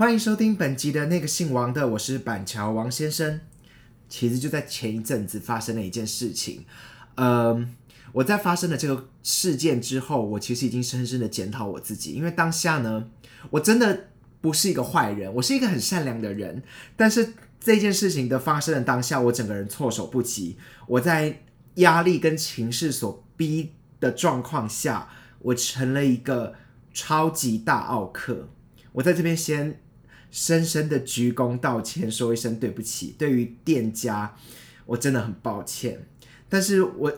欢迎收听本集的那个姓王的，我是板桥王先生。其实就在前一阵子发生了一件事情，嗯，我在发生了这个事件之后，我其实已经深深的检讨我自己，因为当下呢，我真的不是一个坏人，我是一个很善良的人，但是这件事情的发生的当下，我整个人措手不及，我在压力跟情势所逼的状况下，我成了一个超级大奥克。我在这边先。深深的鞠躬道歉，说一声对不起。对于店家，我真的很抱歉。但是我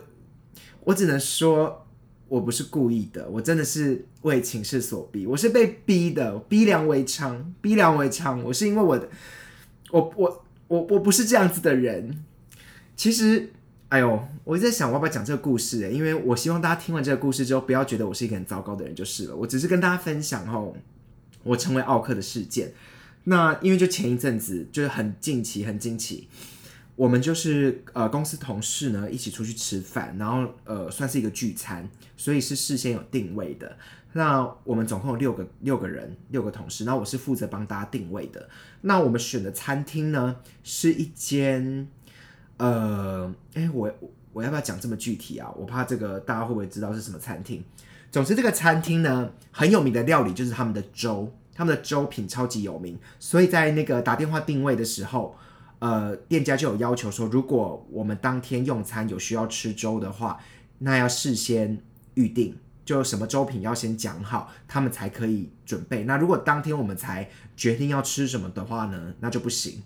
我只能说，我不是故意的，我真的是为情势所逼，我是被逼的，逼良为娼，逼良为娼。我是因为我的，我我我我不是这样子的人。其实，哎呦，我在想我要不要讲这个故事？因为我希望大家听完这个故事之后，不要觉得我是一个很糟糕的人就是了。我只是跟大家分享哦，我成为奥克的事件。那因为就前一阵子就是很近期很惊奇，我们就是呃公司同事呢一起出去吃饭，然后呃算是一个聚餐，所以是事先有定位的。那我们总共有六个六个人六个同事，那我是负责帮大家定位的。那我们选的餐厅呢是一间呃哎我我要不要讲这么具体啊？我怕这个大家会不会知道是什么餐厅？总之这个餐厅呢很有名的料理就是他们的粥。他们的粥品超级有名，所以在那个打电话定位的时候，呃，店家就有要求说，如果我们当天用餐有需要吃粥的话，那要事先预定，就什么粥品要先讲好，他们才可以准备。那如果当天我们才决定要吃什么的话呢，那就不行。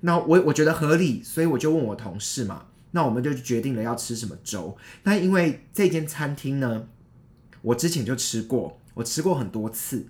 那我我觉得合理，所以我就问我同事嘛，那我们就决定了要吃什么粥。那因为这间餐厅呢，我之前就吃过，我吃过很多次。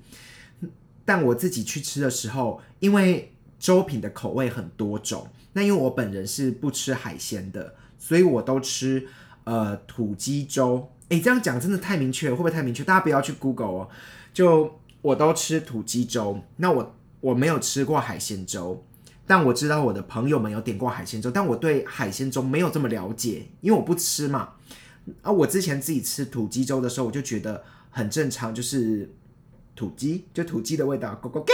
但我自己去吃的时候，因为粥品的口味很多种，那因为我本人是不吃海鲜的，所以我都吃呃土鸡粥。诶，这样讲真的太明确，会不会太明确？大家不要去 Google 哦。就我都吃土鸡粥，那我我没有吃过海鲜粥，但我知道我的朋友们有点过海鲜粥，但我对海鲜粥没有这么了解，因为我不吃嘛。啊，我之前自己吃土鸡粥的时候，我就觉得很正常，就是。土鸡就土鸡的味道，咕咕给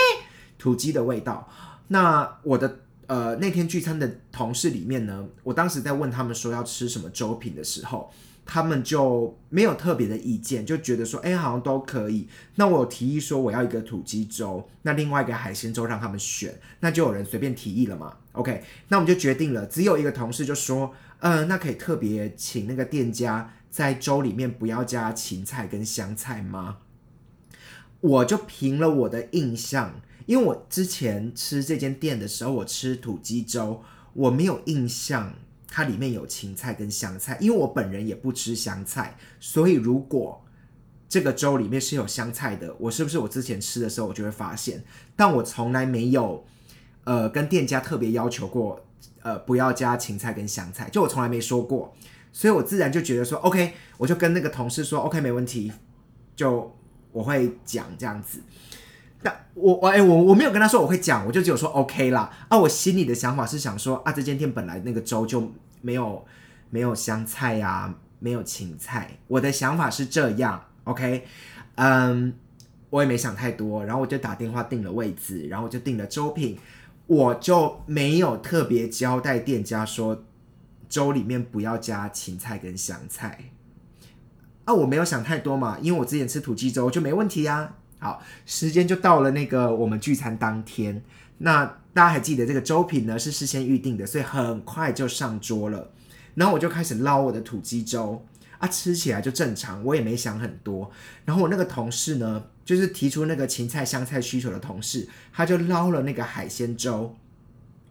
土鸡的味道。那我的呃那天聚餐的同事里面呢，我当时在问他们说要吃什么粥品的时候，他们就没有特别的意见，就觉得说哎好像都可以。那我提议说我要一个土鸡粥，那另外一个海鲜粥让他们选，那就有人随便提议了嘛。OK，那我们就决定了，只有一个同事就说，嗯，那可以特别请那个店家在粥里面不要加芹菜跟香菜吗？我就凭了我的印象，因为我之前吃这间店的时候，我吃土鸡粥，我没有印象它里面有芹菜跟香菜，因为我本人也不吃香菜，所以如果这个粥里面是有香菜的，我是不是我之前吃的时候我就会发现？但我从来没有呃跟店家特别要求过，呃不要加芹菜跟香菜，就我从来没说过，所以我自然就觉得说 OK，我就跟那个同事说 OK 没问题，就。我会讲这样子，但我我哎我我没有跟他说我会讲，我就只有说 OK 啦啊！我心里的想法是想说啊，这间店本来那个粥就没有没有香菜呀，没有芹菜。我的想法是这样，OK，嗯，我也没想太多，然后我就打电话订了位置，然后我就订了粥品，我就没有特别交代店家说粥里面不要加芹菜跟香菜。啊，我没有想太多嘛，因为我之前吃土鸡粥就没问题呀。好，时间就到了那个我们聚餐当天，那大家还记得这个粥品呢是事先预定的，所以很快就上桌了。然后我就开始捞我的土鸡粥啊，吃起来就正常，我也没想很多。然后我那个同事呢，就是提出那个芹菜香菜需求的同事，他就捞了那个海鲜粥，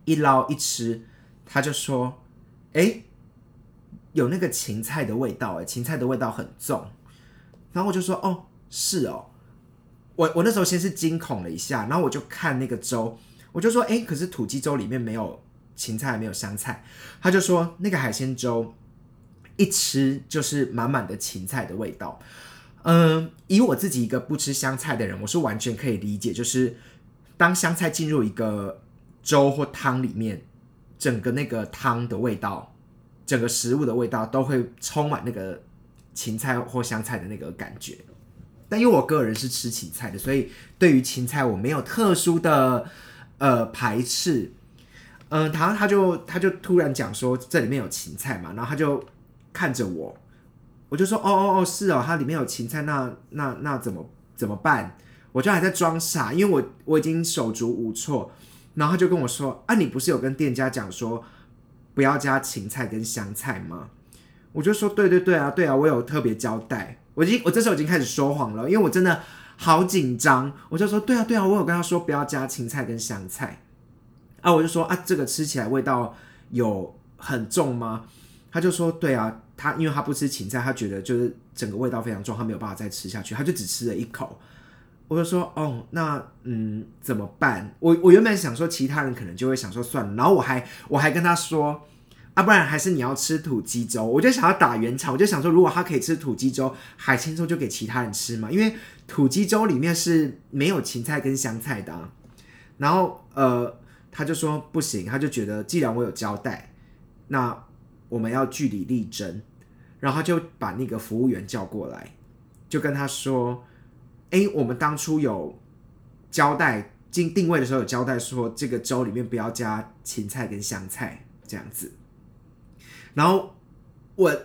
一捞一吃，他就说：“哎。”有那个芹菜的味道，哎，芹菜的味道很重。然后我就说，哦，是哦。我我那时候先是惊恐了一下，然后我就看那个粥，我就说，哎，可是土鸡粥里面没有芹菜，没有香菜。他就说，那个海鲜粥一吃就是满满的芹菜的味道。嗯，以我自己一个不吃香菜的人，我是完全可以理解，就是当香菜进入一个粥或汤里面，整个那个汤的味道。整个食物的味道都会充满那个芹菜或香菜的那个感觉。但因为我个人是吃芹菜的，所以对于芹菜我没有特殊的呃排斥。嗯，然后他就他就突然讲说这里面有芹菜嘛，然后他就看着我，我就说哦哦哦是哦，它里面有芹菜，那那那怎么怎么办？我就还在装傻，因为我我已经手足无措。然后他就跟我说啊，你不是有跟店家讲说不要加芹菜跟香菜吗？我就说对对对啊对啊，我有特别交代。我已经我这时候已经开始说谎了，因为我真的好紧张。我就说对啊对啊，我有跟他说不要加芹菜跟香菜。啊，我就说啊，这个吃起来味道有很重吗？他就说对啊，他因为他不吃芹菜，他觉得就是整个味道非常重，他没有办法再吃下去，他就只吃了一口。我就说哦，那嗯怎么办？我我原本想说其他人可能就会想说算了，然后我还我还跟他说啊，不然还是你要吃土鸡粥。我就想要打圆场，我就想说如果他可以吃土鸡粥，海鲜粥就给其他人吃嘛，因为土鸡粥里面是没有芹菜跟香菜的。然后呃。他就说不行，他就觉得既然我有交代，那我们要据理力争，然后就把那个服务员叫过来，就跟他说：“哎，我们当初有交代进定位的时候有交代说，这个粥里面不要加芹菜跟香菜这样子。”然后我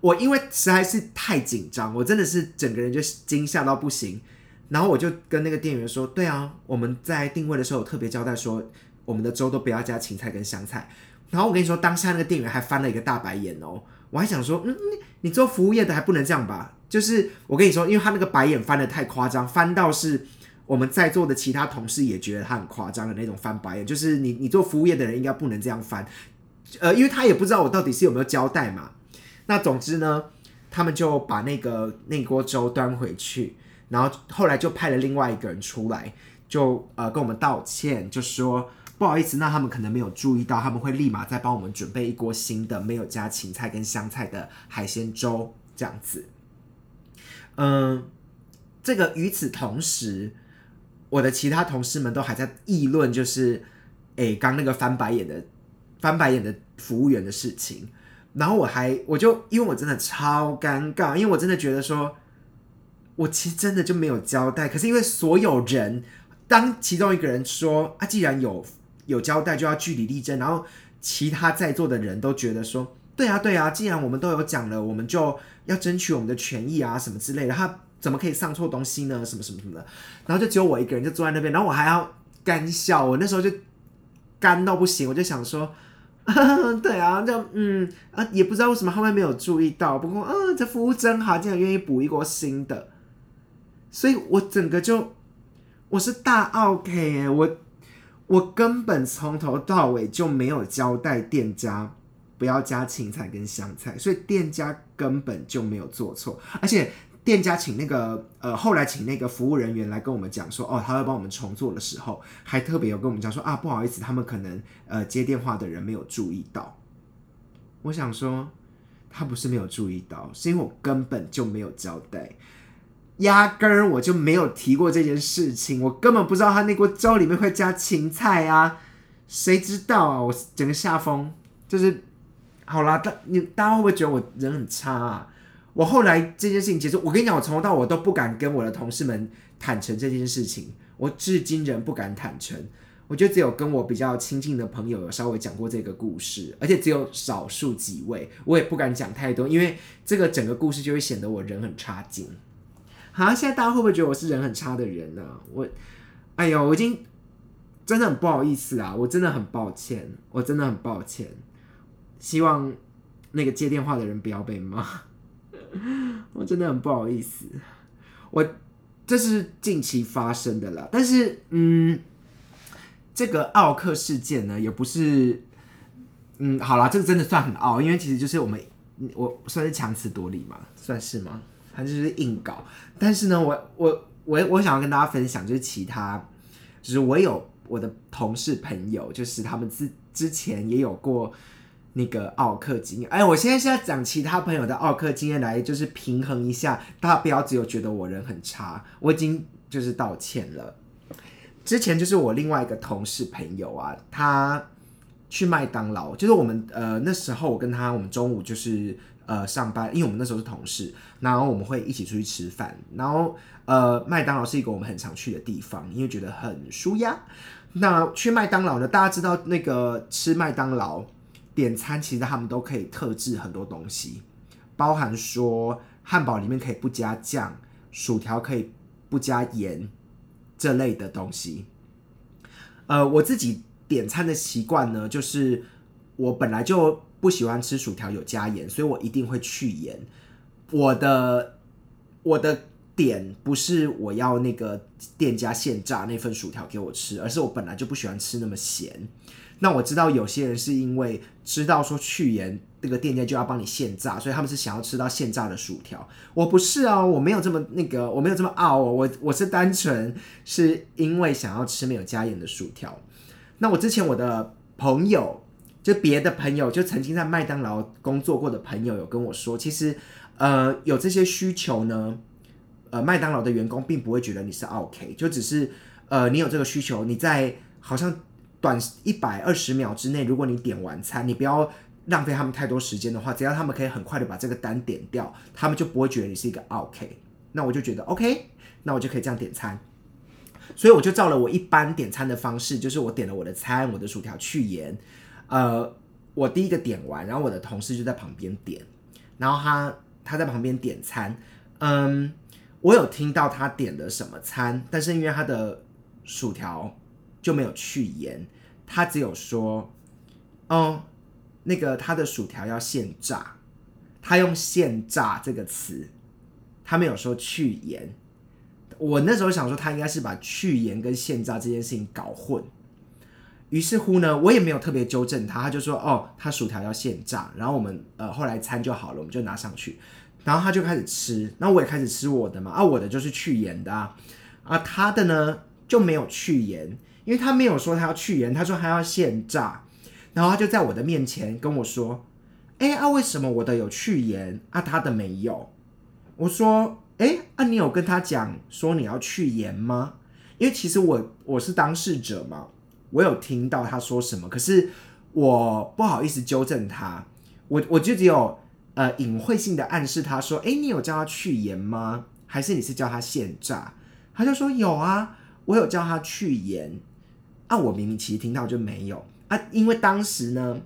我因为实在是太紧张，我真的是整个人就惊吓到不行，然后我就跟那个店员说：“对啊，我们在定位的时候有特别交代说。”我们的粥都不要加芹菜跟香菜，然后我跟你说，当下那个店员还翻了一个大白眼哦，我还想说，嗯，你做服务业的还不能这样吧？就是我跟你说，因为他那个白眼翻的太夸张，翻到是我们在座的其他同事也觉得他很夸张的那种翻白眼，就是你你做服务业的人应该不能这样翻，呃，因为他也不知道我到底是有没有交代嘛。那总之呢，他们就把那个那锅粥端回去，然后后来就派了另外一个人出来，就呃跟我们道歉，就说。不好意思，那他们可能没有注意到，他们会立马再帮我们准备一锅新的，没有加芹菜跟香菜的海鲜粥，这样子。嗯，这个与此同时，我的其他同事们都还在议论，就是诶，刚那个翻白眼的翻白眼的服务员的事情。然后我还我就因为我真的超尴尬，因为我真的觉得说，我其实真的就没有交代。可是因为所有人，当其中一个人说啊，既然有。有交代就要据理力争，然后其他在座的人都觉得说，对啊对啊，既然我们都有讲了，我们就要争取我们的权益啊，什么之类的。他怎么可以上错东西呢？什么什么什么的。然后就只有我一个人就坐在那边，然后我还要干笑。我那时候就干到不行，我就想说，对啊，就嗯啊，也不知道为什么他们没有注意到。不过啊，这服务真好，竟然愿意补一锅新的。所以我整个就我是大 OK 哎，我。我根本从头到尾就没有交代店家不要加芹菜跟香菜，所以店家根本就没有做错。而且店家请那个呃后来请那个服务人员来跟我们讲说，哦，他会帮我们重做的时候，还特别有跟我们讲说啊，不好意思，他们可能呃接电话的人没有注意到。我想说，他不是没有注意到，是因为我根本就没有交代。压根儿我就没有提过这件事情，我根本不知道他那锅粥里面会加芹菜啊，谁知道啊？我整个下风就是，好啦，大你大家会不会觉得我人很差啊？我后来这件事情结束，我跟你讲，我从头到尾都不敢跟我的同事们坦诚这件事情，我至今仍不敢坦诚。我就只有跟我比较亲近的朋友有稍微讲过这个故事，而且只有少数几位，我也不敢讲太多，因为这个整个故事就会显得我人很差劲。好，现在大家会不会觉得我是人很差的人呢？我，哎呦，我已经真的很不好意思啊！我真的很抱歉，我真的很抱歉。希望那个接电话的人不要被骂。我真的很不好意思。我这是近期发生的啦，但是嗯，这个奥克事件呢，也不是，嗯，好啦，这个真的算很傲，因为其实就是我们，我算是强词夺理嘛，算是吗？他就是硬搞，但是呢，我我我我想要跟大家分享，就是其他，就是我有我的同事朋友，就是他们之之前也有过那个奥克经验。哎，我现在是要讲其他朋友的奥克经验来，就是平衡一下，大家不要只有觉得我人很差，我已经就是道歉了。之前就是我另外一个同事朋友啊，他去麦当劳，就是我们呃那时候我跟他，我们中午就是。呃上班，因为我们那时候是同事，然后我们会一起出去吃饭，然后呃麦当劳是一个我们很常去的地方，因为觉得很舒压。那去麦当劳呢，大家知道那个吃麦当劳点餐，其实他们都可以特制很多东西，包含说汉堡里面可以不加酱，薯条可以不加盐这类的东西。呃，我自己点餐的习惯呢，就是我本来就不喜欢吃薯条有加盐，所以我一定会去盐。我的我的点不是我要那个店家现炸那份薯条给我吃，而是我本来就不喜欢吃那么咸。那我知道有些人是因为知道说去盐，那个店家就要帮你现炸，所以他们是想要吃到现炸的薯条。我不是哦，我没有这么那个，我没有这么傲，我我是单纯是因为想要吃没有加盐的薯条。那我之前我的朋友，就别的朋友，就曾经在麦当劳工作过的朋友有跟我说，其实呃有这些需求呢，呃麦当劳的员工并不会觉得你是 OK，就只是呃你有这个需求，你在好像短一百二十秒之内，如果你点完餐，你不要浪费他们太多时间的话，只要他们可以很快的把这个单点掉，他们就不会觉得你是一个 OK。那我就觉得 OK，那我就可以这样点餐。所以我就照了我一般点餐的方式，就是我点了我的餐，我的薯条去盐，呃，我第一个点完，然后我的同事就在旁边点，然后他他在旁边点餐，嗯，我有听到他点的什么餐，但是因为他的薯条就没有去盐，他只有说，哦，那个他的薯条要现炸，他用现炸这个词，他没有说去盐。我那时候想说，他应该是把去盐跟现炸这件事情搞混。于是乎呢，我也没有特别纠正他，他就说：“哦，他薯条要现炸。”然后我们呃后来餐就好了，我们就拿上去，然后他就开始吃，然后我也开始吃我的嘛。啊，我的就是去盐的啊，啊，他的呢就没有去盐，因为他没有说他要去盐，他说他要现炸，然后他就在我的面前跟我说：“哎啊，为什么我的有去盐啊，他的没有？”我说。哎，啊，你有跟他讲说你要去盐吗？因为其实我我是当事者嘛，我有听到他说什么，可是我不好意思纠正他，我我就只有呃隐晦性的暗示他说，哎，你有叫他去盐吗？还是你是叫他现炸？他就说有啊，我有叫他去盐。啊，我明明其实听到就没有啊，因为当时呢，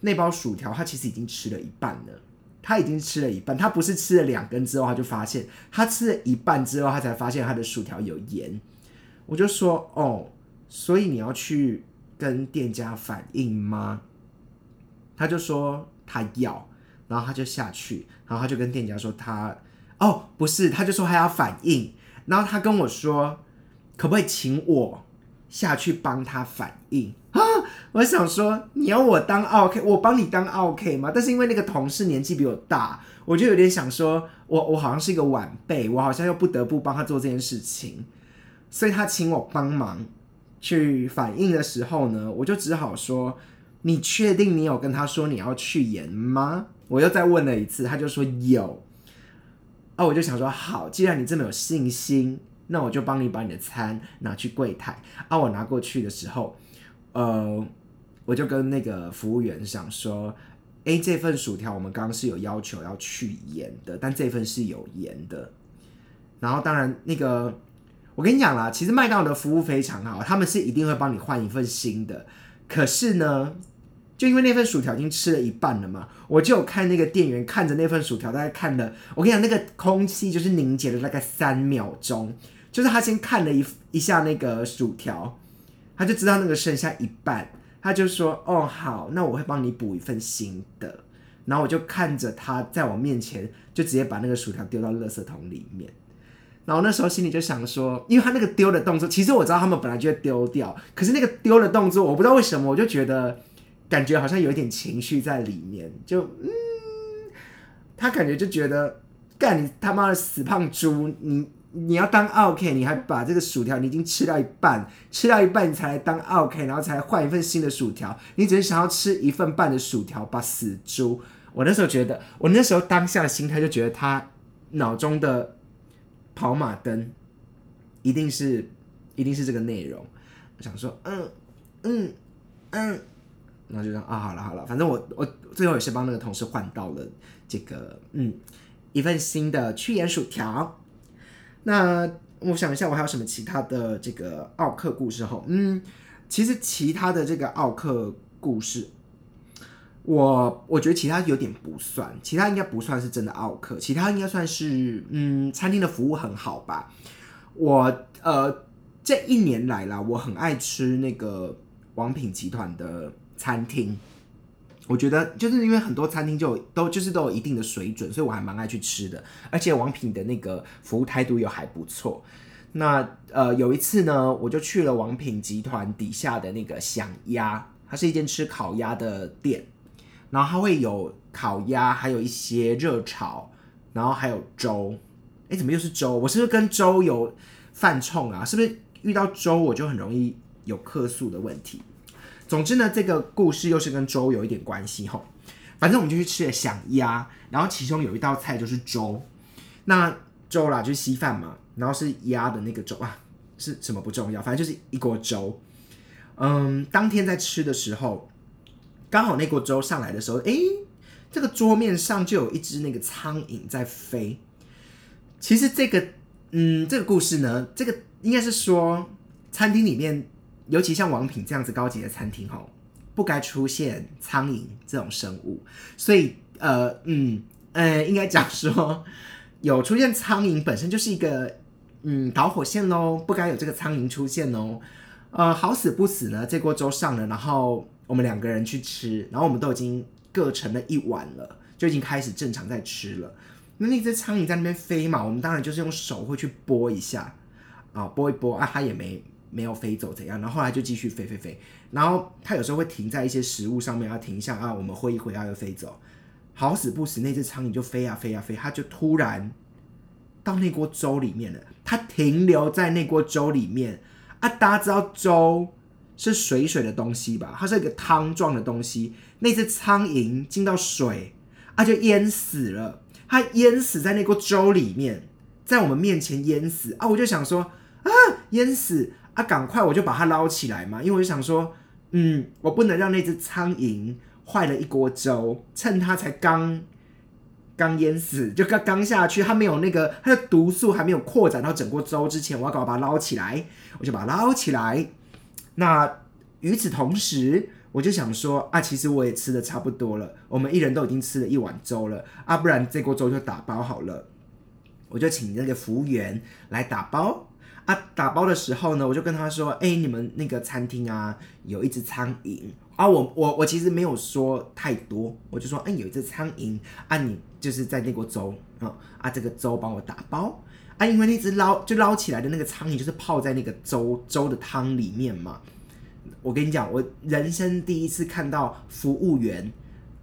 那包薯条他其实已经吃了一半了。他已经吃了一半，他不是吃了两根之后，他就发现他吃了一半之后，他才发现他的薯条有盐。我就说哦，所以你要去跟店家反映吗？他就说他要，然后他就下去，然后他就跟店家说他哦不是，他就说他要反映，然后他跟我说可不可以请我下去帮他反映啊？我想说，你要我当 OK，我帮你当 OK 吗？但是因为那个同事年纪比我大，我就有点想说，我我好像是一个晚辈，我好像又不得不帮他做这件事情，所以他请我帮忙去反应的时候呢，我就只好说，你确定你有跟他说你要去演吗？我又再问了一次，他就说有。哦，我就想说，好，既然你这么有信心，那我就帮你把你的餐拿去柜台。啊，我拿过去的时候，呃。我就跟那个服务员想说，哎，这份薯条我们刚刚是有要求要去盐的，但这份是有盐的。然后当然那个，我跟你讲啦，其实麦当劳的服务非常好，他们是一定会帮你换一份新的。可是呢，就因为那份薯条已经吃了一半了嘛，我就看那个店员看着那份薯条，大概看了，我跟你讲，那个空气就是凝结了大概三秒钟，就是他先看了一一下那个薯条，他就知道那个剩下一半。他就说：“哦，好，那我会帮你补一份新的。”然后我就看着他在我面前，就直接把那个薯条丢到垃圾桶里面。然后那时候心里就想说，因为他那个丢的动作，其实我知道他们本来就会丢掉，可是那个丢的动作，我不知道为什么，我就觉得感觉好像有一点情绪在里面。就嗯，他感觉就觉得，干你他妈的死胖猪，你。你要当 OK，你还把这个薯条你已经吃到一半，吃到一半你才来当 OK，然后才换一份新的薯条。你只是想要吃一份半的薯条，把死猪！我那时候觉得，我那时候当下的心态就觉得他脑中的跑马灯一定是一定是这个内容。我想说，嗯嗯嗯然后就说啊，好了好了，反正我我最后也是帮那个同事换到了这个嗯一份新的去盐薯条。那我想一下，我还有什么其他的这个奥克故事哈？嗯，其实其他的这个奥克故事，我我觉得其他有点不算，其他应该不算是真的奥克，其他应该算是嗯餐厅的服务很好吧。我呃这一年来啦，我很爱吃那个王品集团的餐厅。我觉得就是因为很多餐厅就都就是都有一定的水准，所以我还蛮爱去吃的。而且王品的那个服务态度又还不错。那呃有一次呢，我就去了王品集团底下的那个享鸭，它是一间吃烤鸭的店，然后它会有烤鸭，还有一些热炒，然后还有粥。哎，怎么又是粥？我是不是跟粥有犯冲啊？是不是遇到粥我就很容易有客诉的问题？总之呢，这个故事又是跟粥有一点关系吼。反正我们就去吃了响鸭，然后其中有一道菜就是粥。那粥啦就是稀饭嘛，然后是鸭的那个粥啊，是什么不重要，反正就是一锅粥。嗯，当天在吃的时候，刚好那锅粥上来的时候，诶，这个桌面上就有一只那个苍蝇在飞。其实这个，嗯，这个故事呢，这个应该是说餐厅里面。尤其像王品这样子高级的餐厅，吼，不该出现苍蝇这种生物。所以，呃，嗯，呃，应该讲说，有出现苍蝇本身就是一个，嗯，导火线喽，不该有这个苍蝇出现哦。呃，好死不死呢，这锅粥上了，然后我们两个人去吃，然后我们都已经各盛了一碗了，就已经开始正常在吃了。那那只苍蝇在那边飞嘛，我们当然就是用手会去拨一下，啊，拨一拨啊，它也没。没有飞走怎样？然后后来就继续飞飞飞，然后它有时候会停在一些食物上面，要停一下啊，我们挥一挥，它又飞走。好死不死，那只苍蝇就飞啊飞啊飞，它就突然到那锅粥里面了。它停留在那锅粥里面啊！大家知道粥是水水的东西吧？它是一个汤状的东西。那只苍蝇进到水啊，就淹死了。它淹死在那锅粥里面，在我们面前淹死啊！我就想说啊，淹死。啊，赶快我就把它捞起来嘛，因为我就想说，嗯，我不能让那只苍蝇坏了一锅粥，趁它才刚刚淹死，就刚刚下去，它没有那个它的毒素还没有扩展到整锅粥之前，我要赶快把它捞起来，我就把它捞起来。那与此同时，我就想说，啊，其实我也吃的差不多了，我们一人都已经吃了一碗粥了，啊，不然这锅粥就打包好了，我就请那个服务员来打包。他打包的时候呢，我就跟他说：“哎，你们那个餐厅啊，有一只苍蝇啊。”我我我其实没有说太多，我就说：“哎，有一只苍蝇啊，你就是在那锅粥啊啊，这个粥帮我打包啊，因为那只捞就捞起来的那个苍蝇就是泡在那个粥粥的汤里面嘛。我跟你讲，我人生第一次看到服务员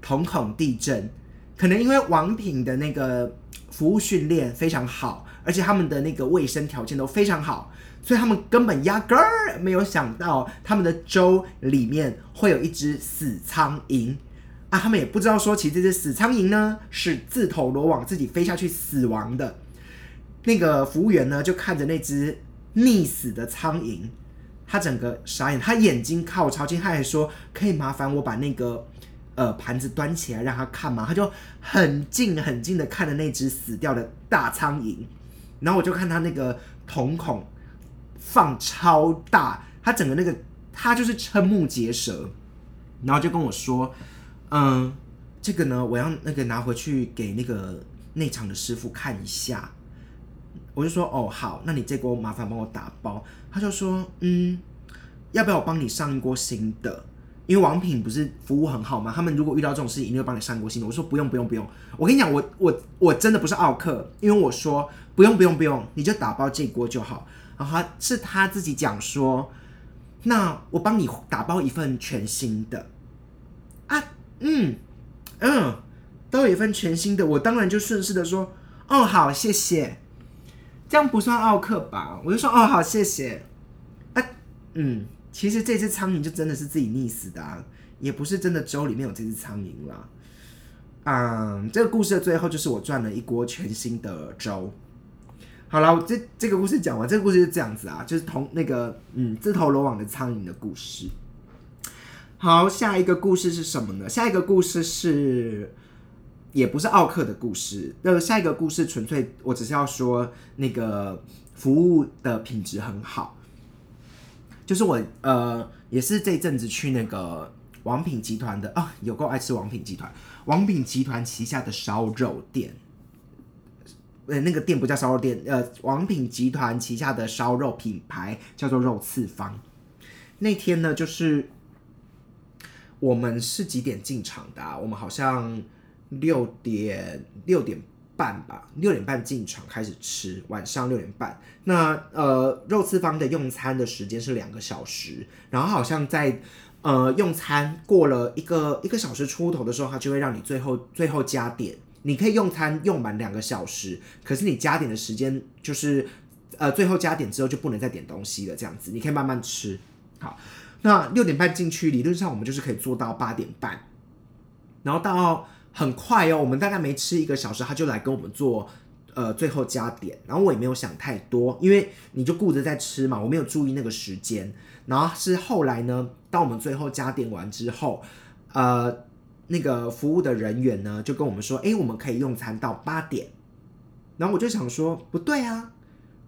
瞳孔地震，可能因为王品的那个服务训练非常好。”而且他们的那个卫生条件都非常好，所以他们根本压根儿没有想到他们的粥里面会有一只死苍蝇啊！他们也不知道说，其实这只死苍蝇呢是自投罗网，自己飞下去死亡的。那个服务员呢就看着那只溺死的苍蝇，他整个傻眼，他眼睛靠超近，他还说：“可以麻烦我把那个呃盘子端起来让他看吗？”他就很近很近的看着那只死掉的大苍蝇。然后我就看他那个瞳孔放超大，他整个那个他就是瞠目结舌，然后就跟我说：“嗯，这个呢，我要那个拿回去给那个内场的师傅看一下。”我就说：“哦，好，那你这锅麻烦帮我打包。”他就说：“嗯，要不要我帮你上一锅新的？因为王品不是服务很好吗？他们如果遇到这种事情，一定会帮你上一锅新的。”我说：“不用，不用，不用。我跟你讲，我我我真的不是奥克，因为我说。”不用不用不用，你就打包这锅就好。然后是他自己讲说，那我帮你打包一份全新的啊，嗯嗯，都有一份全新的，我当然就顺势的说，哦好谢谢，这样不算奥克吧？我就说哦好谢谢，啊嗯，其实这只苍蝇就真的是自己溺死的，也不是真的粥里面有这只苍蝇啦。嗯，这个故事的最后就是我赚了一锅全新的粥。好了，这这个故事讲完，这个故事是这样子啊，就是同那个嗯自投罗网的苍蝇的故事。好，下一个故事是什么呢？下一个故事是，也不是奥克的故事。那下一个故事纯粹我只是要说那个服务的品质很好。就是我呃，也是这阵子去那个王品集团的啊，有够爱吃王品集团。王品集团旗下的烧肉店，呃，那个店不叫烧肉店，呃，王品集团旗下的烧肉品牌叫做肉次方。那天呢，就是我们是几点进场的？我们好像六点六点半吧，六点半进场开始吃，晚上六点半。那呃，肉次方的用餐的时间是两个小时，然后好像在呃用餐过了一个一个小时出头的时候，他就会让你最后最后加点。你可以用餐用满两个小时，可是你加点的时间就是呃最后加点之后就不能再点东西了，这样子你可以慢慢吃。好，那六点半进去，理论上我们就是可以做到八点半，然后到很快哦，我们大概没吃一个小时，他就来跟我们做呃最后加点，然后我也没有想太多，因为你就顾着在吃嘛，我没有注意那个时间，然后是后来呢，当我们最后加点完之后，呃，那个服务的人员呢就跟我们说，哎，我们可以用餐到八点，然后我就想说，不对啊。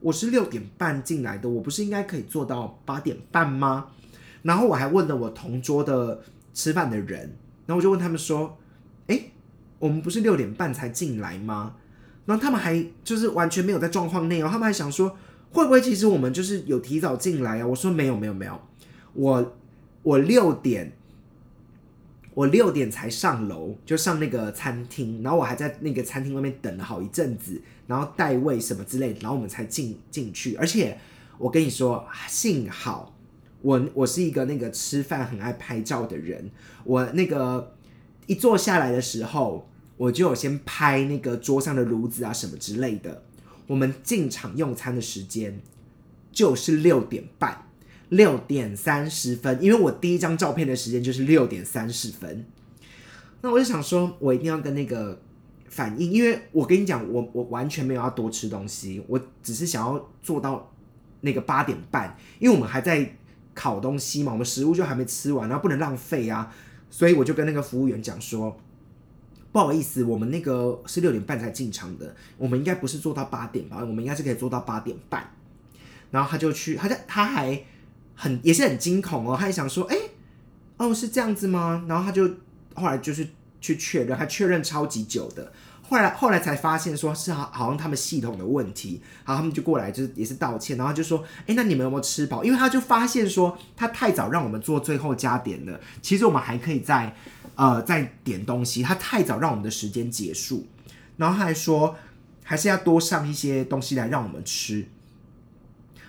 我是六点半进来的，我不是应该可以做到八点半吗？然后我还问了我同桌的吃饭的人，然后我就问他们说：“，我们不是六点半才进来吗？”然后他们还就是完全没有在状况内哦，他们还想说会不会其实我们就是有提早进来啊？我说没有没有没有，我我六点。我六点才上楼，就上那个餐厅，然后我还在那个餐厅外面等了好一阵子，然后带位什么之类，然后我们才进进去。而且我跟你说，幸好我我是一个那个吃饭很爱拍照的人，我那个一坐下来的时候，我就有先拍那个桌上的炉子啊什么之类的。我们进场用餐的时间就是六点半。六点三十分，因为我第一张照片的时间就是六点三十分，那我就想说，我一定要跟那个反应，因为我跟你讲，我我完全没有要多吃东西，我只是想要做到那个八点半，因为我们还在烤东西嘛，我们食物就还没吃完，然后不能浪费啊，所以我就跟那个服务员讲说，不好意思，我们那个是六点半才进场的，我们应该不是做到八点吧，我们应该是可以做到八点半，然后他就去，他在他还。很也是很惊恐哦，他还想说，哎，哦是这样子吗？然后他就后来就是去确认，他确认超级久的，后来后来才发现说是好好像他们系统的问题，然后他们就过来就是也是道歉，然后就说，哎，那你们有没有吃饱？因为他就发现说他太早让我们做最后加点了，其实我们还可以再呃在点东西，他太早让我们的时间结束，然后他还说还是要多上一些东西来让我们吃。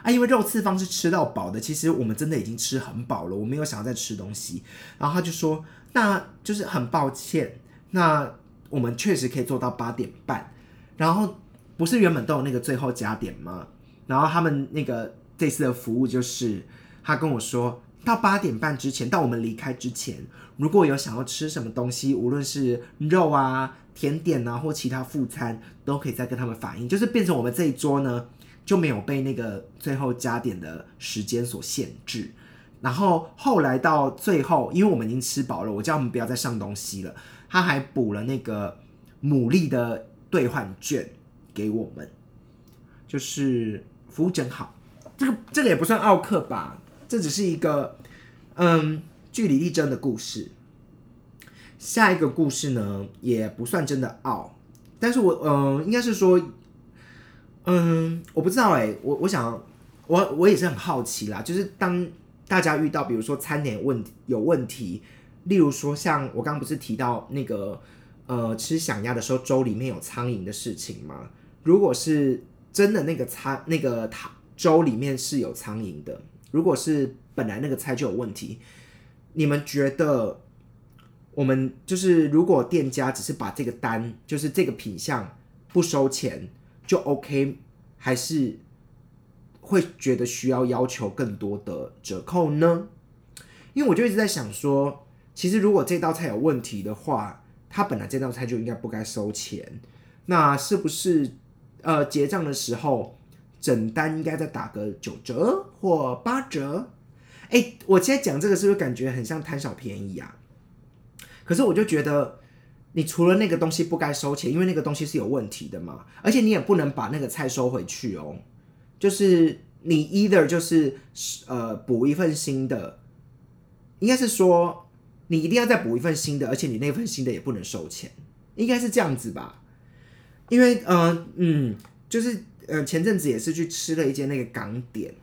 啊，因为肉次方是吃到饱的，其实我们真的已经吃很饱了，我没有想要再吃东西。然后他就说，那就是很抱歉，那我们确实可以做到八点半。然后不是原本都有那个最后加点吗？然后他们那个这次的服务就是，他跟我说到八点半之前，到我们离开之前，如果有想要吃什么东西，无论是肉啊、甜点啊或其他副餐，都可以再跟他们反映，就是变成我们这一桌呢。就没有被那个最后加点的时间所限制，然后后来到最后，因为我们已经吃饱了，我叫他们不要再上东西了，他还补了那个牡蛎的兑换券给我们，就是服务真好。这个这个也不算奥克吧，这只是一个嗯据理力争的故事。下一个故事呢，也不算真的奥，但是我嗯应该是说。嗯，我不知道哎，我我想，我我也是很好奇啦。就是当大家遇到比如说餐点问有问题，例如说像我刚刚不是提到那个呃吃响鸭的时候粥里面有苍蝇的事情吗？如果是真的那个餐那个汤粥里面是有苍蝇的，如果是本来那个菜就有问题，你们觉得我们就是如果店家只是把这个单就是这个品相不收钱？就 OK，还是会觉得需要要求更多的折扣呢？因为我就一直在想说，其实如果这道菜有问题的话，它本来这道菜就应该不该收钱。那是不是呃结账的时候整单应该再打个九折或八折？哎，我现在讲这个是不是感觉很像贪小便宜啊？可是我就觉得，你除了那个东西不该收钱，因为那个东西是有问题的嘛，而且你也不能把那个菜收回去哦。就是你 either 就是呃补一份新的，应该是说你一定要再补一份新的，而且你那份新的也不能收钱，应该是这样子吧？因为呃嗯，就是呃前阵子也是去吃了一间那个港点，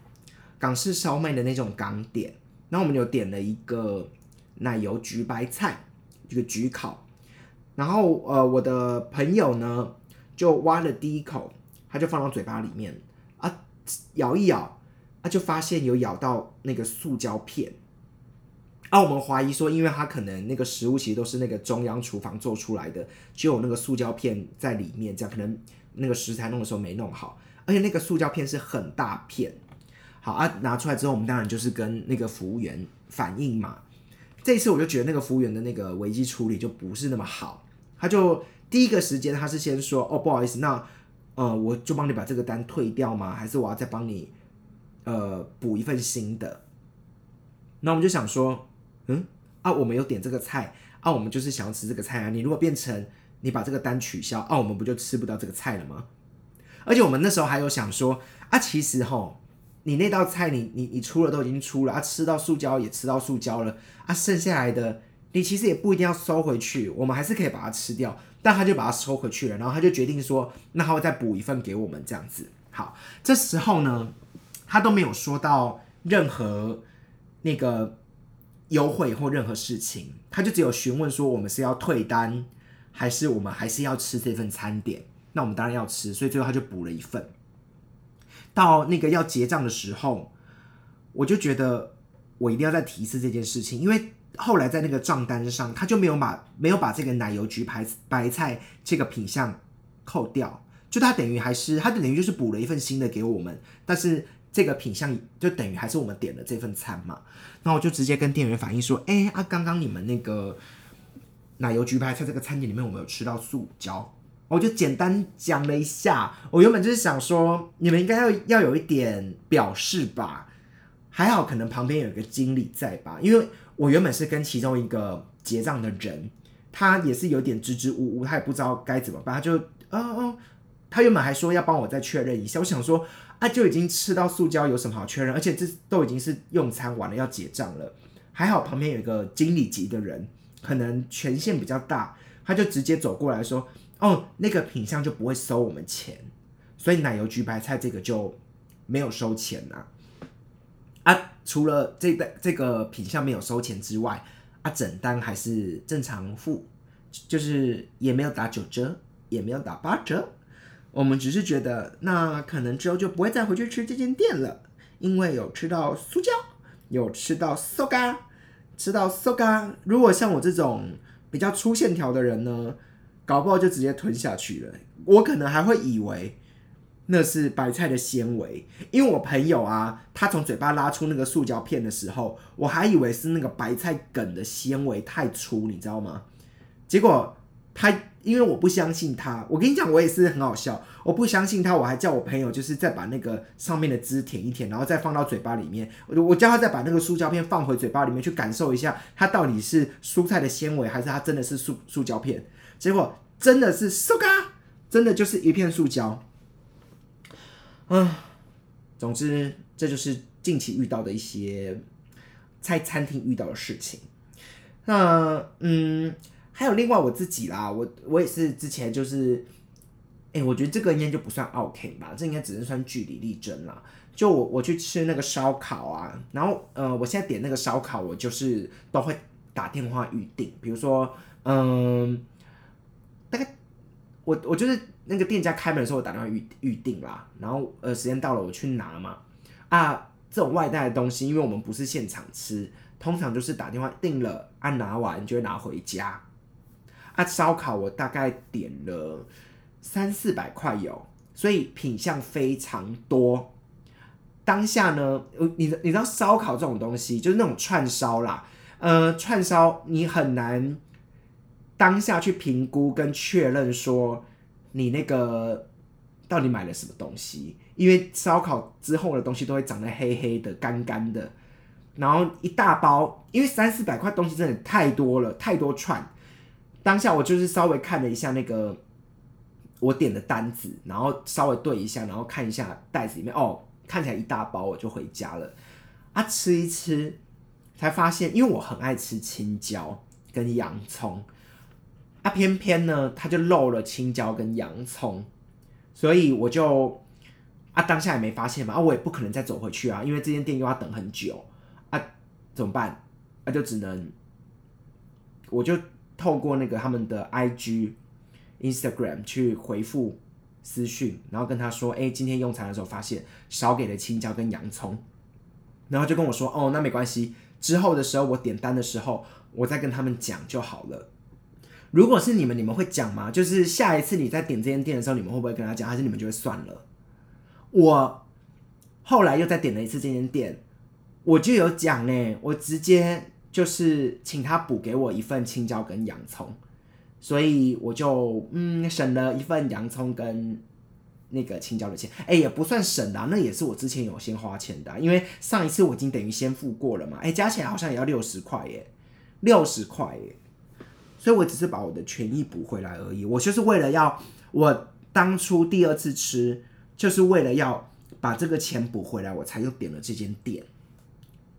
港式烧麦的那种港点，然后我们有点了一个奶油焗白菜。这个焗烤，然后呃，我的朋友呢就挖了第一口，他就放到嘴巴里面啊，咬一咬，他就发现有咬到那个塑胶片，啊，我们怀疑说，因为他可能那个食物其实都是那个中央厨房做出来的，就有那个塑胶片在里面，这样可能那个食材弄的时候没弄好，而且那个塑胶片是很大片，好啊，拿出来之后，我们当然就是跟那个服务员反映嘛。这一次我就觉得那个服务员的那个危机处理就不是那么好，他就第一个时间他是先说哦不好意思，那呃我就帮你把这个单退掉吗？还是我要再帮你呃补一份新的？那我们就想说，嗯啊我们有点这个菜啊，我们就是想要吃这个菜啊，你如果变成你把这个单取消啊，我们不就吃不到这个菜了吗？而且我们那时候还有想说啊，其实吼。你那道菜，你你你出了都已经出了啊，吃到塑胶也吃到塑胶了啊，剩下来的你其实也不一定要收回去，我们还是可以把它吃掉。但他就把它收回去了，然后他就决定说，那他会再补一份给我们这样子。好，这时候呢，他都没有说到任何那个优惠或任何事情，他就只有询问说，我们是要退单，还是我们还是要吃这份餐点？那我们当然要吃，所以最后他就补了一份。到那个要结账的时候，我就觉得我一定要再提一次这件事情，因为后来在那个账单上，他就没有把没有把这个奶油焗排白菜这个品相扣掉，就他等于还是他等于就是补了一份新的给我们，但是这个品相就等于还是我们点的这份餐嘛。那我就直接跟店员反映说，哎啊，刚刚你们那个奶油焗排菜这个餐点里面，我们有吃到塑胶。我就简单讲了一下，我原本就是想说，你们应该要要有一点表示吧，还好可能旁边有一个经理在吧，因为我原本是跟其中一个结账的人，他也是有点支支吾吾，他也不知道该怎么办，他就，哦哦，他原本还说要帮我再确认一下，我想说，啊，就已经吃到塑胶，有什么好确认？而且这都已经是用餐完了要结账了，还好旁边有一个经理级的人，可能权限比较大，他就直接走过来说。哦，那个品相就不会收我们钱，所以奶油焗白菜这个就没有收钱呐。啊，除了这个这个品相没有收钱之外，啊，整单还是正常付，就是也没有打九折，也没有打八折。我们只是觉得，那可能之后就不会再回去吃这间店了，因为有吃到酥胶，有吃到塑嘎，吃到塑嘎。如果像我这种比较粗线条的人呢？搞不好就直接吞下去了，我可能还会以为那是白菜的纤维，因为我朋友啊，他从嘴巴拉出那个塑胶片的时候，我还以为是那个白菜梗的纤维太粗，你知道吗？结果他因为我不相信他，我跟你讲，我也是很好笑，我不相信他，我还叫我朋友就是再把那个上面的汁舔一舔，然后再放到嘴巴里面，我我叫他再把那个塑胶片放回嘴巴里面去感受一下，它到底是蔬菜的纤维还是它真的是塑塑胶片。结果真的是塑胶，真的就是一片塑胶。嗯，总之这就是近期遇到的一些在餐厅遇到的事情。那嗯，还有另外我自己啦，我我也是之前就是，哎，我觉得这个应该就不算 OK 吧，这应该只能算据理力争啦。就我我去吃那个烧烤啊，然后呃，我现在点那个烧烤，我就是都会打电话预定，比如说嗯。大概我我就是那个店家开门的时候，我打电话预预定啦，然后呃时间到了我去拿嘛啊这种外带的东西，因为我们不是现场吃，通常就是打电话订了，按拿完就会拿回家。啊烧烤我大概点了三四百块有，所以品相非常多。当下呢，你你知道烧烤这种东西就是那种串烧啦，呃串烧你很难。当下去评估跟确认说你那个到底买了什么东西，因为烧烤之后的东西都会长得黑黑的、干干的，然后一大包，因为三四百块东西真的太多了，太多串。当下我就是稍微看了一下那个我点的单子，然后稍微对一下，然后看一下袋子里面，哦，看起来一大包，我就回家了。啊，吃一吃，才发现，因为我很爱吃青椒跟洋葱，啊，偏偏呢，它就漏了青椒跟洋葱，所以我就啊，当下也没发现嘛，啊，我也不可能再走回去啊，因为这间店又要等很久，啊，怎么办？啊，就只能，我就透过那个他们的 IG、Instagram 去回复私讯，然后跟他说，哎，今天用餐的时候发现少给了青椒跟洋葱。然后就跟我说：“哦，那没关系，之后的时候我点单的时候，我再跟他们讲就好了。如果是你们，你们会讲吗？就是下一次你在点这间店的时候，你们会不会跟他讲，还是你们就会算了？我后来又再点了一次这间店，我就有讲呢，我直接就是请他补给我一份青椒跟洋葱，所以我就嗯省了一份洋葱跟。”那个青椒的钱，哎，也不算省的，那也是我之前有先花钱的，因为上一次我已经等于先付过了嘛，哎，加起来好像也要六十块耶，六十块耶，所以我只是把我的权益补回来而已，我就是为了要我当初第二次吃，就是为了要把这个钱补回来，我才又点了这间店，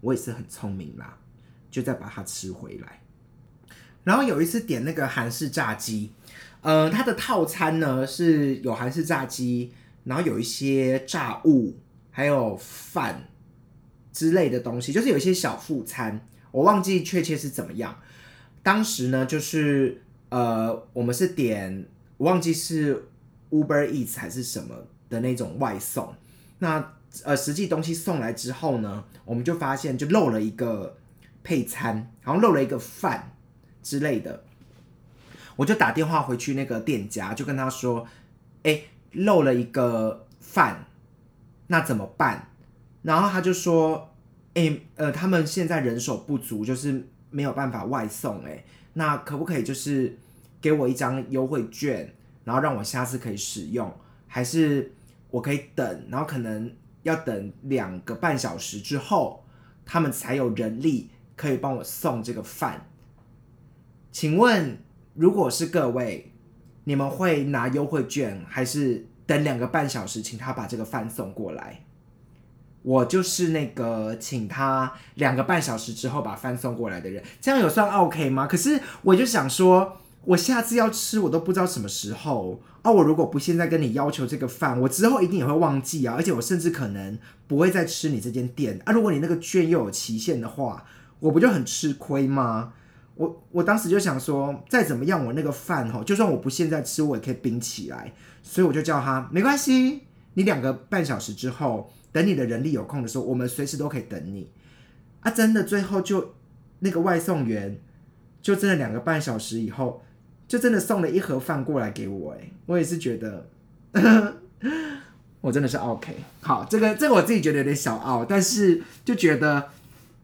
我也是很聪明啦，就再把它吃回来，然后有一次点那个韩式炸鸡。呃，它的套餐呢是有韩式炸鸡，然后有一些炸物，还有饭之类的东西，就是有一些小副餐，我忘记确切是怎么样。当时呢，就是呃，我们是点，我忘记是 Uber Eats 还是什么的那种外送。那呃，实际东西送来之后呢，我们就发现就漏了一个配餐，好像漏了一个饭之类的。我就打电话回去那个店家，就跟他说：“哎，漏了一个饭，那怎么办？”然后他就说：“哎，呃，他们现在人手不足，就是没有办法外送。哎，那可不可以就是给我一张优惠券，然后让我下次可以使用？还是我可以等？然后可能要等两个半小时之后，他们才有人力可以帮我送这个饭？请问？”如果是各位，你们会拿优惠券，还是等两个半小时，请他把这个饭送过来？我就是那个请他两个半小时之后把饭送过来的人，这样有算 OK 吗？可是我就想说，我下次要吃，我都不知道什么时候啊！我如果不现在跟你要求这个饭，我之后一定也会忘记啊！而且我甚至可能不会再吃你这间店啊！如果你那个券又有期限的话，我不就很吃亏吗？我我当时就想说，再怎么样，我那个饭哈，就算我不现在吃，我也可以冰起来。所以我就叫他没关系，你两个半小时之后，等你的人力有空的时候，我们随时都可以等你。啊，真的，最后就那个外送员，就真的两个半小时以后，就真的送了一盒饭过来给我。哎，我也是觉得，我真的是 OK。好，这个这个我自己觉得有点小傲，但是就觉得。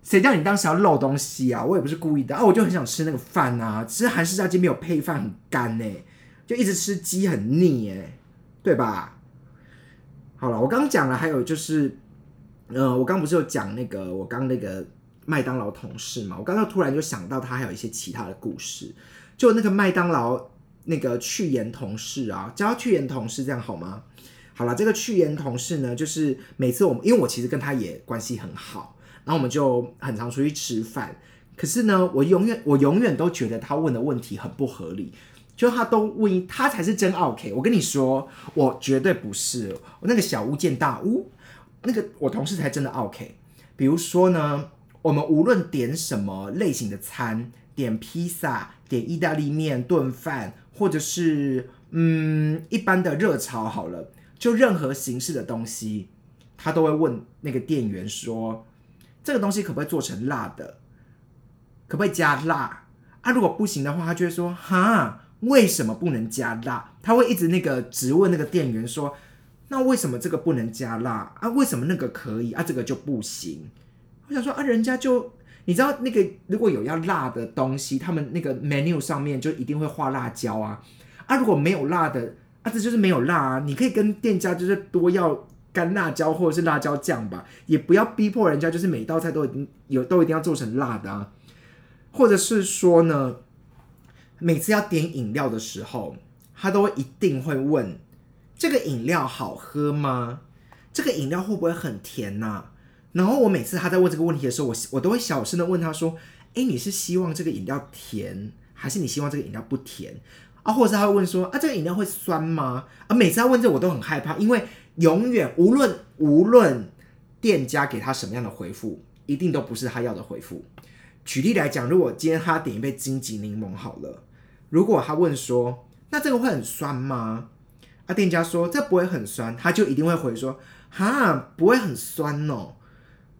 谁叫你当时要漏东西啊？我也不是故意的啊！我就很想吃那个饭啊，其实韩式炸鸡没有配饭，很干呢，就一直吃鸡很腻哎，对吧？好了，我刚刚讲了，还有就是，呃，我刚不是有讲那个我刚那个麦当劳同事嘛？我刚刚突然就想到他还有一些其他的故事，就那个麦当劳那个去言同事啊，叫他去言同事这样好吗？好了，这个去言同事呢，就是每次我们，因为我其实跟他也关系很好。然后我们就很常出去吃饭，可是呢，我永远我永远都觉得他问的问题很不合理，就他都问他才是真 OK。我跟你说，我绝对不是，我那个小巫见大巫，那个我同事才真的 OK。比如说呢，我们无论点什么类型的餐，点披萨、点意大利面、炖饭，或者是嗯一般的热炒好了，就任何形式的东西，他都会问那个店员说。这个东西可不可以做成辣的？可不可以加辣啊？如果不行的话，他就会说：哈，为什么不能加辣？他会一直那个质问那个店员说：那为什么这个不能加辣啊？为什么那个可以啊？这个就不行？我想说啊，人家就你知道那个如果有要辣的东西，他们那个 menu 上面就一定会画辣椒啊啊！如果没有辣的啊，这就是没有辣啊！你可以跟店家就是多要干辣椒或者是辣椒酱吧，也不要逼迫人家，就是每道菜都已经有都一定要做成辣的啊。或者是说呢，每次要点饮料的时候，他都一定会问这个饮料好喝吗？这个饮料会不会很甜呐、然后我每次他在问这个问题的时候，我我都会小声的问他说：“哎，你是希望这个饮料甜，还是你希望这个饮料不甜？”啊，或者他会问说：“啊，这个饮料会酸吗？”啊，每次他问这我都很害怕，因为永远无论无论店家给他什么样的回复，一定都不是他要的回复。举例来讲，如果今天他点一杯金桔柠檬好了，如果他问说：“那这个会很酸吗？”啊，店家说这不会很酸，他就一定会回说：“哈，不会很酸哦。”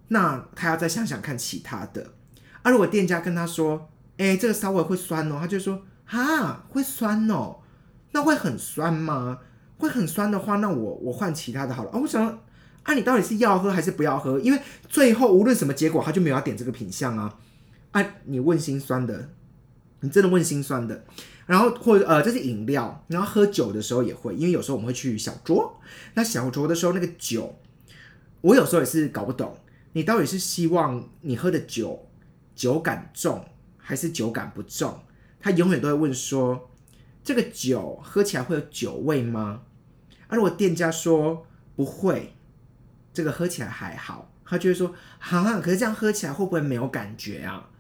那他要再想想看其他的。啊，如果店家跟他说：“哎、这个稍微会酸哦。”他就说：“哈，会酸哦，那会很酸吗？会很酸的话，那我我换其他的好了。”啊，我想啊，你到底是要喝还是不要喝？因为最后无论什么结果，他就没有要点这个品相啊。啊，你问心酸的，你真的问心酸的。然后或者呃，这是饮料，然后喝酒的时候也会，因为有时候我们会去小酌，那小酌的时候那个酒，我有时候也是搞不懂，你到底是希望你喝的酒酒感重还是酒感不重？他永远都会问说，这个酒喝起来会有酒味吗？啊，如果店家说不会，这个喝起来还好，他就会说，哈，可是这样喝起来会不会没有感觉啊？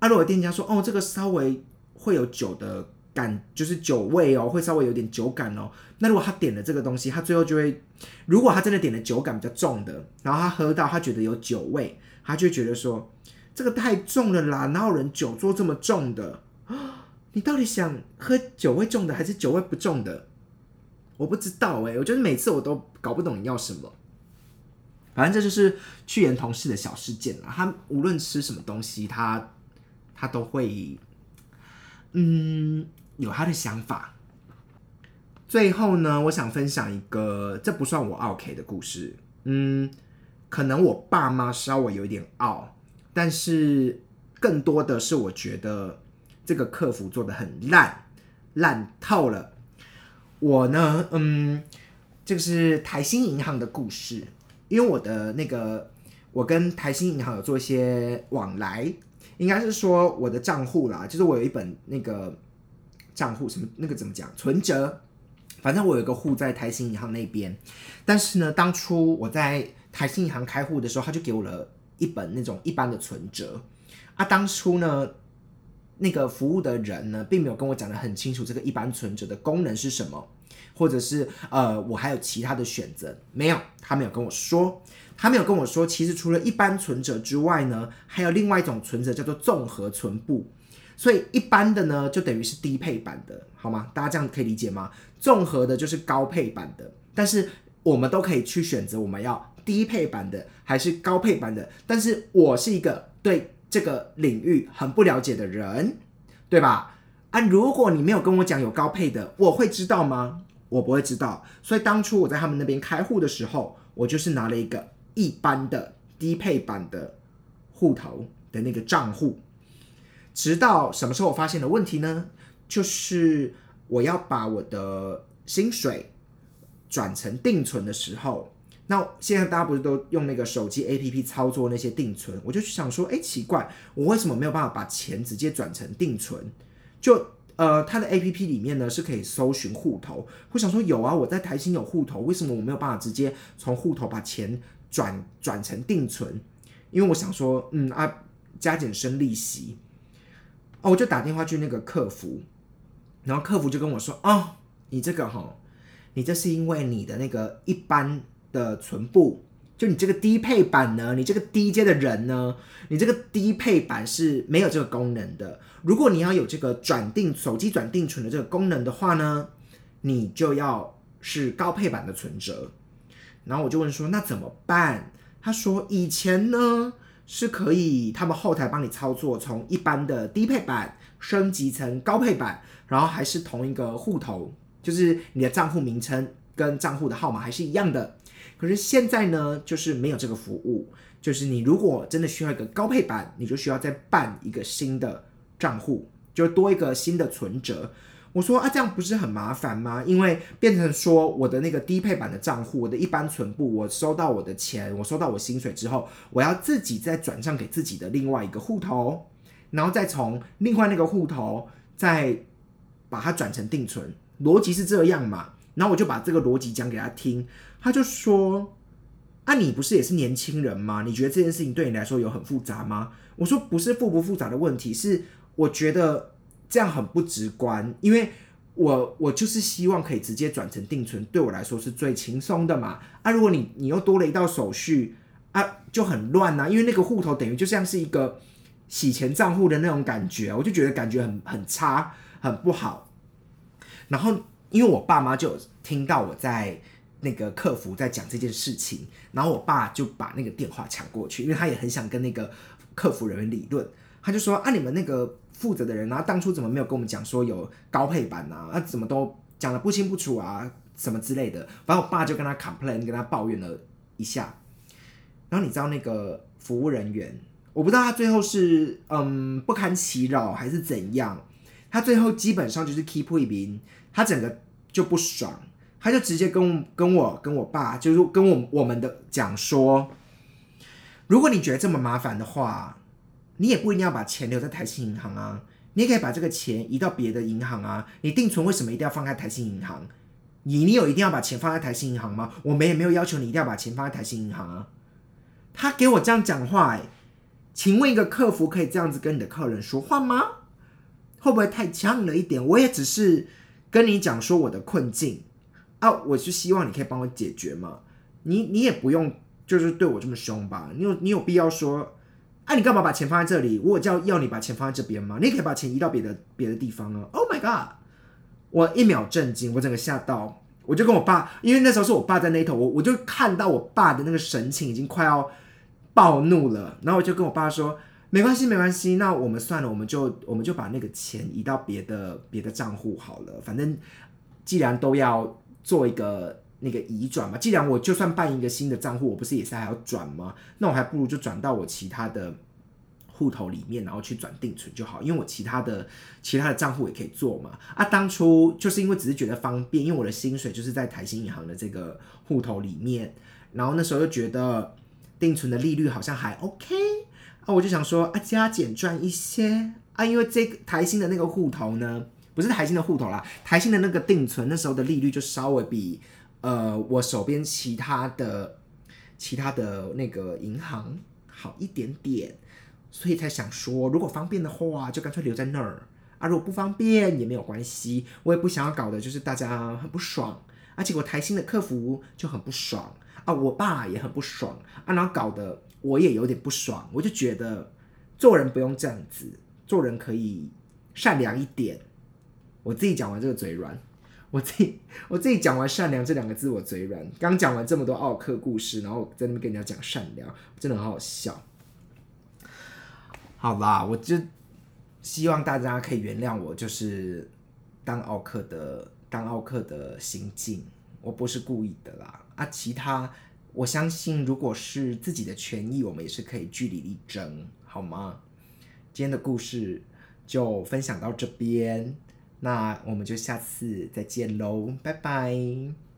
啊，如果店家说，哦，这个稍微会有酒的感，就是酒味哦，会稍微有点酒感哦。那如果他点了这个东西，他最后就会，如果他真的点了酒感比较重的，然后他喝到他觉得有酒味，他就觉得说这个太重了啦，哪有人酒做这么重的？你到底想喝酒味重的还是酒味不重的？我不知道哎、我觉得每次我都搞不懂你要什么。反正这就是去年同事的小事件。他无论吃什么东西，他他都会，嗯，有他的想法。最后呢，我想分享一个，这不算我 OK 的故事。嗯，可能我爸妈稍微有一点傲，但是更多的是我觉得这个客服做的很烂，烂透了。我呢，嗯，这个是台新银行的故事，因为我的那个，我跟台新银行有做一些往来，应该是说我的账户啦，就是我有一本那个账户，什么那个怎么讲，存折，反正我有一个户在台新银行那边，但是呢，当初我在台新银行开户的时候，他就给我了一本那种一般的存折，啊，当初呢。那个服务的人呢，并没有跟我讲的很清楚，这个一般存折的功能是什么，或者是呃，我还有其他的选择没有？他没有跟我说，他没有跟我说，其实除了一般存折之外呢，还有另外一种存折叫做综合存部，所以一般的呢，就等于是低配版的，好吗？大家这样可以理解吗？综合的就是高配版的，但是我们都可以去选择我们要低配版的还是高配版的，但是我是一个对。这个领域很不了解的人，对吧？啊，如果你没有跟我讲有高配的，我会知道吗？我不会知道。所以当初我在他们那边开户的时候，我就是拿了一个一般的低配版的户头的那个账户。直到什么时候我发现了问题呢？就是我要把我的薪水转成定存的时候。那现在大家不是都用那个手机 APP 操作那些定存？我就想说，哎，奇怪，我为什么没有办法把钱直接转成定存？就呃，它的 APP 里面呢是可以搜寻户头。我想说，有啊，我在台新有户头，为什么我没有办法直接从户头把钱转转成定存？因为我想说，嗯啊，加减生利息。哦，我就打电话去那个客服，然后客服就跟我说，哦，你这个哈，你这是因为你的那个一般。的存部，就你这个低配版呢，你这个低阶的人呢，你这个低配版是没有这个功能的。如果你要有这个转定手机转定存的这个功能的话呢，你就要是高配版的存折。然后我就问说，那怎么办？他说以前呢是可以他们后台帮你操作，从一般的低配版升级成高配版，然后还是同一个户头，就是你的账户名称跟账户的号码还是一样的。可是现在呢，就是没有这个服务。就是你如果真的需要一个高配版，你就需要再办一个新的账户，就多一个新的存折。我说啊，这样不是很麻烦吗？因为变成说我的那个低配版的账户，我的一般存部，我收到我的钱，我收到我薪水之后，我要自己再转账给自己的另外一个户头，然后再从另外那个户头再把它转成定存，逻辑是这样嘛？然后我就把这个逻辑讲给他听，他就说：“啊，你不是也是年轻人吗？你觉得这件事情对你来说有很复杂吗？”我说：“不是复不复杂的问题，是我觉得。”这样很不直观，因为我我就是希望可以直接转成定存，对我来说是最轻松的嘛。啊，如果你你又多了一道手续啊，就很乱呐。因为那个户头等于就像是一个洗钱账户的那种感觉，我就觉得感觉很很差，很不好。然后因为我爸妈就听到我在那个客服在讲这件事情，然后我爸就把那个电话抢过去，因为他也很想跟那个客服人员理论，他就说啊，你们那个。负责的人，然后当初怎么没有跟我们讲说有高配版啊？啊，怎么都讲的不清不楚啊，什么之类的。反正我爸就跟他 complain，跟他抱怨了一下。然后你知道那个服务人员，我不知道他最后是嗯不堪其扰还是怎样，他最后基本上就是 keep 一名，他整个就不爽，他就直接跟跟我跟我爸，就是跟我我们的讲说，如果你觉得这么麻烦的话。你也不一定要把钱留在台新银行啊，你也可以把这个钱移到别的银行啊。你定存为什么一定要放在台新银行？你你有一定要把钱放在台新银行吗？我们也没有要求你一定要把钱放在台新银行啊。他给我这样讲话，哎，请问一个客服可以这样子跟你的客人说话吗？会不会太呛了一点？我也只是跟你讲说我的困境啊，我是希望你可以帮我解决嘛。你你也不用就是对我这么凶吧？你有你有必要说？哎，你干嘛把钱放在这里？我叫要你把钱放在这边吗？你可以把钱移到别的别的地方啊！Oh my god！我一秒震惊，我整个吓到，我就跟我爸，因为那时候是我爸在那头，我我就看到我爸的那个神情已经快要暴怒了，然后我就跟我爸说：“没关系，没关系，那我们算了，我们就我们就把那个钱移到别的别的账户好了，反正既然都要做一个。”那个移转嘛，既然我就算办一个新的账户，我不是也是还要转吗？那我还不如就转到我其他的户头里面，然后去转定存就好，因为我其他的其他的账户也可以做嘛。啊，当初就是因为只是觉得方便，因为我的薪水就是在台新银行的这个户头里面，然后那时候又觉得定存的利率好像还 OK 啊，我就想说啊，加减赚一些啊，因为这个台新的那个户头呢，不是台新的户头啦，台新的那个定存那时候的利率就稍微比。呃，我手边其他的其他的那个银行好一点点，所以才想说，如果方便的话，就干脆留在那儿啊。如果不方便也没有关系，我也不想要搞的就是大家很不爽，而且我台新的客服就很不爽啊，我爸也很不爽啊，然后搞得我也有点不爽。我就觉得做人不用这样子，做人可以善良一点。我自己讲完这个嘴软。我自己我自己讲完善良这两个字，我嘴软。刚讲完这么多奥克故事，然后在那边跟人家讲善良，真的很好笑。好啦，我就希望大家可以原谅我，就是当奥克的当奥克的行径，我不是故意的啦。啊，其他我相信，如果是自己的权益，我们也是可以据理力争，好吗？今天的故事就分享到这边。那我们就下次再见喽，拜拜。